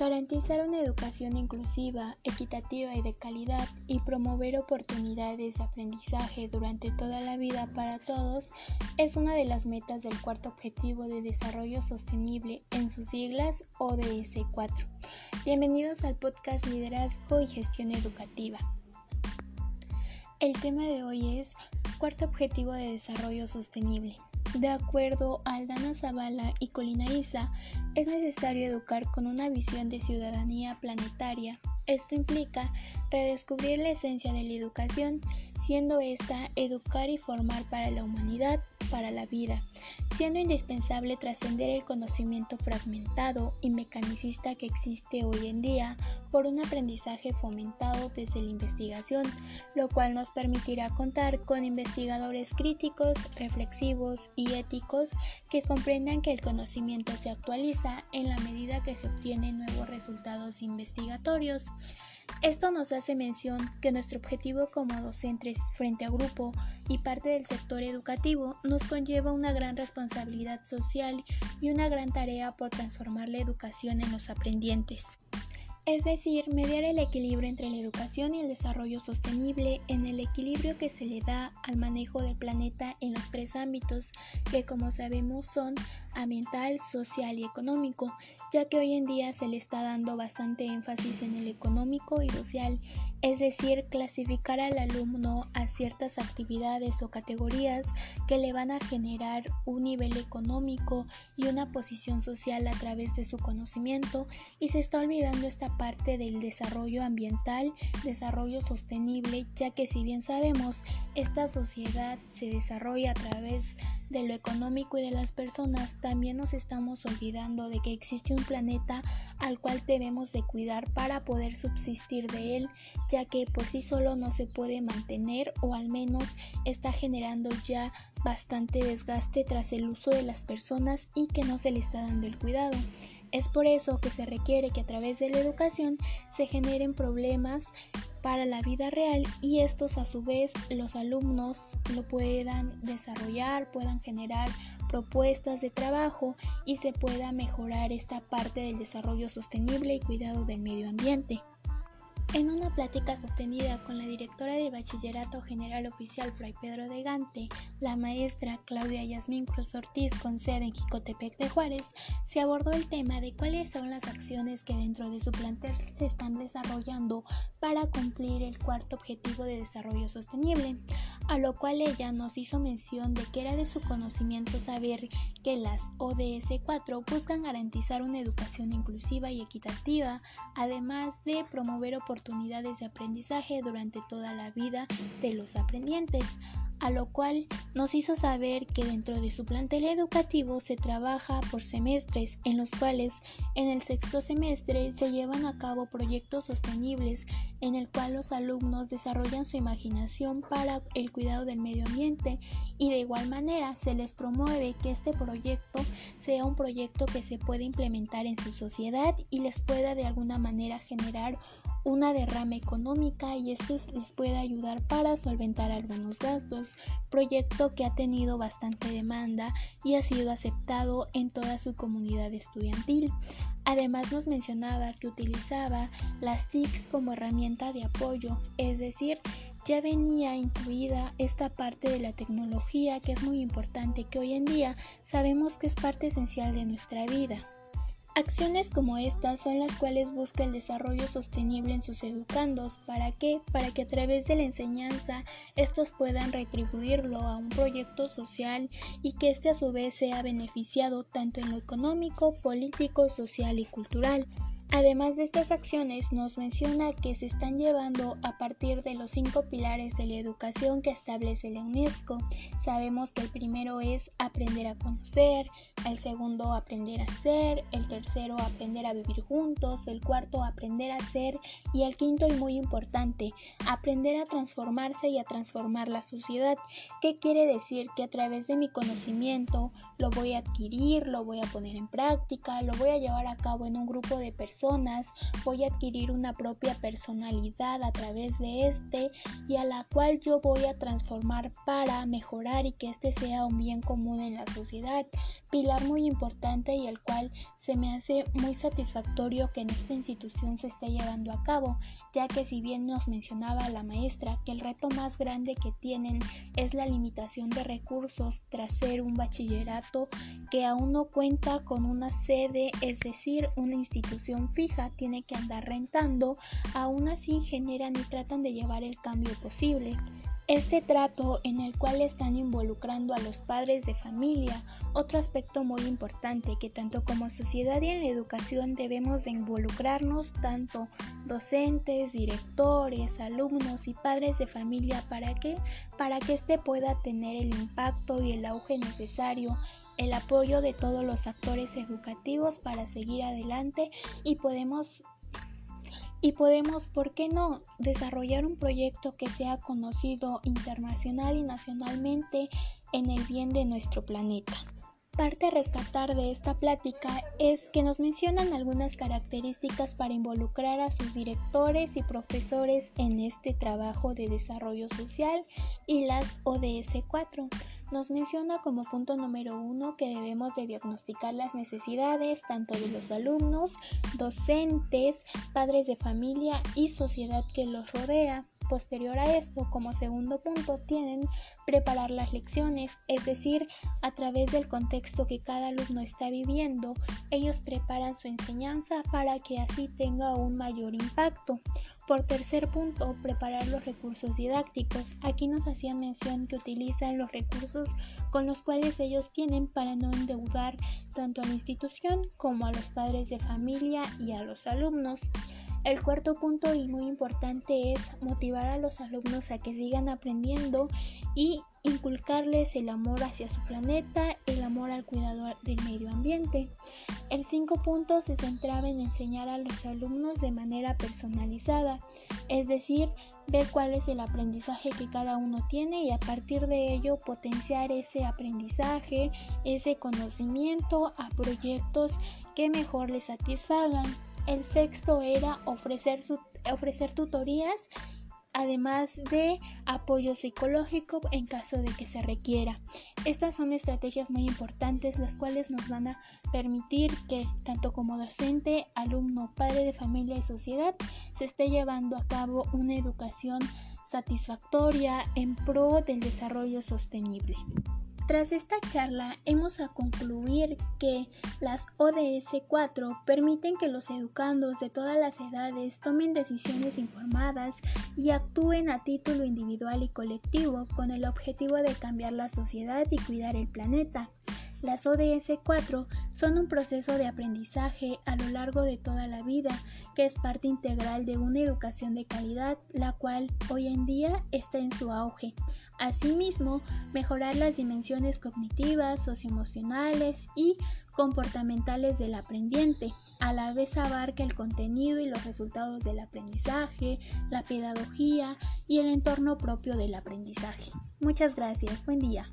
Garantizar una educación inclusiva, equitativa y de calidad y promover oportunidades de aprendizaje durante toda la vida para todos es una de las metas del cuarto objetivo de desarrollo sostenible en sus siglas ODS 4. Bienvenidos al podcast Liderazgo y Gestión Educativa. El tema de hoy es cuarto objetivo de desarrollo sostenible. De acuerdo a Aldana Zavala y Colina Isa, es necesario educar con una visión de ciudadanía planetaria. Esto implica redescubrir la esencia de la educación, siendo esta educar y formar para la humanidad, para la vida, siendo indispensable trascender el conocimiento fragmentado y mecanicista que existe hoy en día por un aprendizaje fomentado desde la investigación, lo cual nos permitirá contar con investigadores críticos, reflexivos y éticos que comprendan que el conocimiento se actualiza en la medida que se obtienen nuevos resultados investigatorios. Esto nos hace mención que nuestro objetivo como docentes frente a grupo y parte del sector educativo nos conlleva una gran responsabilidad social y una gran tarea por transformar la educación en los aprendientes es decir, mediar el equilibrio entre la educación y el desarrollo sostenible en el equilibrio que se le da al manejo del planeta en los tres ámbitos que como sabemos son ambiental, social y económico, ya que hoy en día se le está dando bastante énfasis en el económico y social, es decir, clasificar al alumno a ciertas actividades o categorías que le van a generar un nivel económico y una posición social a través de su conocimiento. Y se está olvidando esta parte del desarrollo ambiental, desarrollo sostenible, ya que si bien sabemos, esta sociedad se desarrolla a través de lo económico y de las personas, también nos estamos olvidando de que existe un planeta al cual debemos de cuidar para poder subsistir de él, ya que por sí solo no se puede mantener o al menos está generando ya bastante desgaste tras el uso de las personas y que no se le está dando el cuidado. Es por eso que se requiere que a través de la educación se generen problemas para la vida real y estos a su vez los alumnos lo puedan desarrollar, puedan generar propuestas de trabajo y se pueda mejorar esta parte del desarrollo sostenible y cuidado del medio ambiente. En una plática sostenida con la directora del Bachillerato General Oficial Fray Pedro de Gante, la maestra Claudia Yasmín Cruz Ortiz con sede en Quicotepec de Juárez, se abordó el tema de cuáles son las acciones que dentro de su plantel se están desarrollando para cumplir el cuarto objetivo de desarrollo sostenible, a lo cual ella nos hizo mención de que era de su conocimiento saber que las ODS 4 buscan garantizar una educación inclusiva y equitativa, además de promover oportunidades oportunidades de aprendizaje durante toda la vida de los aprendientes, a lo cual nos hizo saber que dentro de su plantel educativo se trabaja por semestres, en los cuales en el sexto semestre se llevan a cabo proyectos sostenibles en el cual los alumnos desarrollan su imaginación para el cuidado del medio ambiente y de igual manera se les promueve que este proyecto sea un proyecto que se pueda implementar en su sociedad y les pueda de alguna manera generar una derrama económica y este les puede ayudar para solventar algunos gastos, proyecto que ha tenido bastante demanda y ha sido aceptado en toda su comunidad estudiantil. Además nos mencionaba que utilizaba las TICs como herramienta de apoyo, es decir, ya venía incluida esta parte de la tecnología que es muy importante, que hoy en día sabemos que es parte esencial de nuestra vida. Acciones como estas son las cuales busca el desarrollo sostenible en sus educandos. ¿Para qué? Para que a través de la enseñanza estos puedan retribuirlo a un proyecto social y que éste a su vez sea beneficiado tanto en lo económico, político, social y cultural. Además de estas acciones, nos menciona que se están llevando a partir de los cinco pilares de la educación que establece la UNESCO. Sabemos que el primero es aprender a conocer, el segundo aprender a ser, el tercero aprender a vivir juntos, el cuarto aprender a ser y el quinto y muy importante, aprender a transformarse y a transformar la sociedad. ¿Qué quiere decir? Que a través de mi conocimiento lo voy a adquirir, lo voy a poner en práctica, lo voy a llevar a cabo en un grupo de personas personas, voy a adquirir una propia personalidad a través de este y a la cual yo voy a transformar para mejorar y que este sea un bien común en la sociedad. Pilar muy importante y el cual se me hace muy satisfactorio que en esta institución se esté llevando a cabo, ya que si bien nos mencionaba la maestra que el reto más grande que tienen es la limitación de recursos tras ser un bachillerato que aún no cuenta con una sede, es decir, una institución fija, tiene que andar rentando, aún así generan y tratan de llevar el cambio posible. Este trato en el cual están involucrando a los padres de familia, otro aspecto muy importante que tanto como sociedad y en la educación debemos de involucrarnos tanto docentes, directores, alumnos y padres de familia para que para que éste pueda tener el impacto y el auge necesario el apoyo de todos los actores educativos para seguir adelante y podemos y podemos, ¿por qué no?, desarrollar un proyecto que sea conocido internacional y nacionalmente en el bien de nuestro planeta. Parte a rescatar de esta plática es que nos mencionan algunas características para involucrar a sus directores y profesores en este trabajo de desarrollo social y las ODS 4 nos menciona como punto número uno que debemos de diagnosticar las necesidades tanto de los alumnos, docentes, padres de familia y sociedad que los rodea. Posterior a esto, como segundo punto, tienen preparar las lecciones, es decir, a través del contexto que cada alumno está viviendo, ellos preparan su enseñanza para que así tenga un mayor impacto. Por tercer punto, preparar los recursos didácticos. Aquí nos hacía mención que utilizan los recursos con los cuales ellos tienen para no endeudar tanto a la institución como a los padres de familia y a los alumnos. El cuarto punto y muy importante es motivar a los alumnos a que sigan aprendiendo y inculcarles el amor hacia su planeta, el amor al cuidado del medio ambiente. El cinco punto se centraba en enseñar a los alumnos de manera personalizada, es decir, ver cuál es el aprendizaje que cada uno tiene y a partir de ello potenciar ese aprendizaje, ese conocimiento a proyectos que mejor les satisfagan. El sexto era ofrecer, ofrecer tutorías además de apoyo psicológico en caso de que se requiera. Estas son estrategias muy importantes las cuales nos van a permitir que tanto como docente, alumno, padre de familia y sociedad se esté llevando a cabo una educación satisfactoria en pro del desarrollo sostenible. Tras esta charla hemos a concluir que las ODS 4 permiten que los educandos de todas las edades tomen decisiones informadas y actúen a título individual y colectivo con el objetivo de cambiar la sociedad y cuidar el planeta. Las ODS 4 son un proceso de aprendizaje a lo largo de toda la vida que es parte integral de una educación de calidad, la cual hoy en día está en su auge. Asimismo, mejorar las dimensiones cognitivas, socioemocionales y comportamentales del aprendiente. A la vez abarca el contenido y los resultados del aprendizaje, la pedagogía y el entorno propio del aprendizaje. Muchas gracias. Buen día.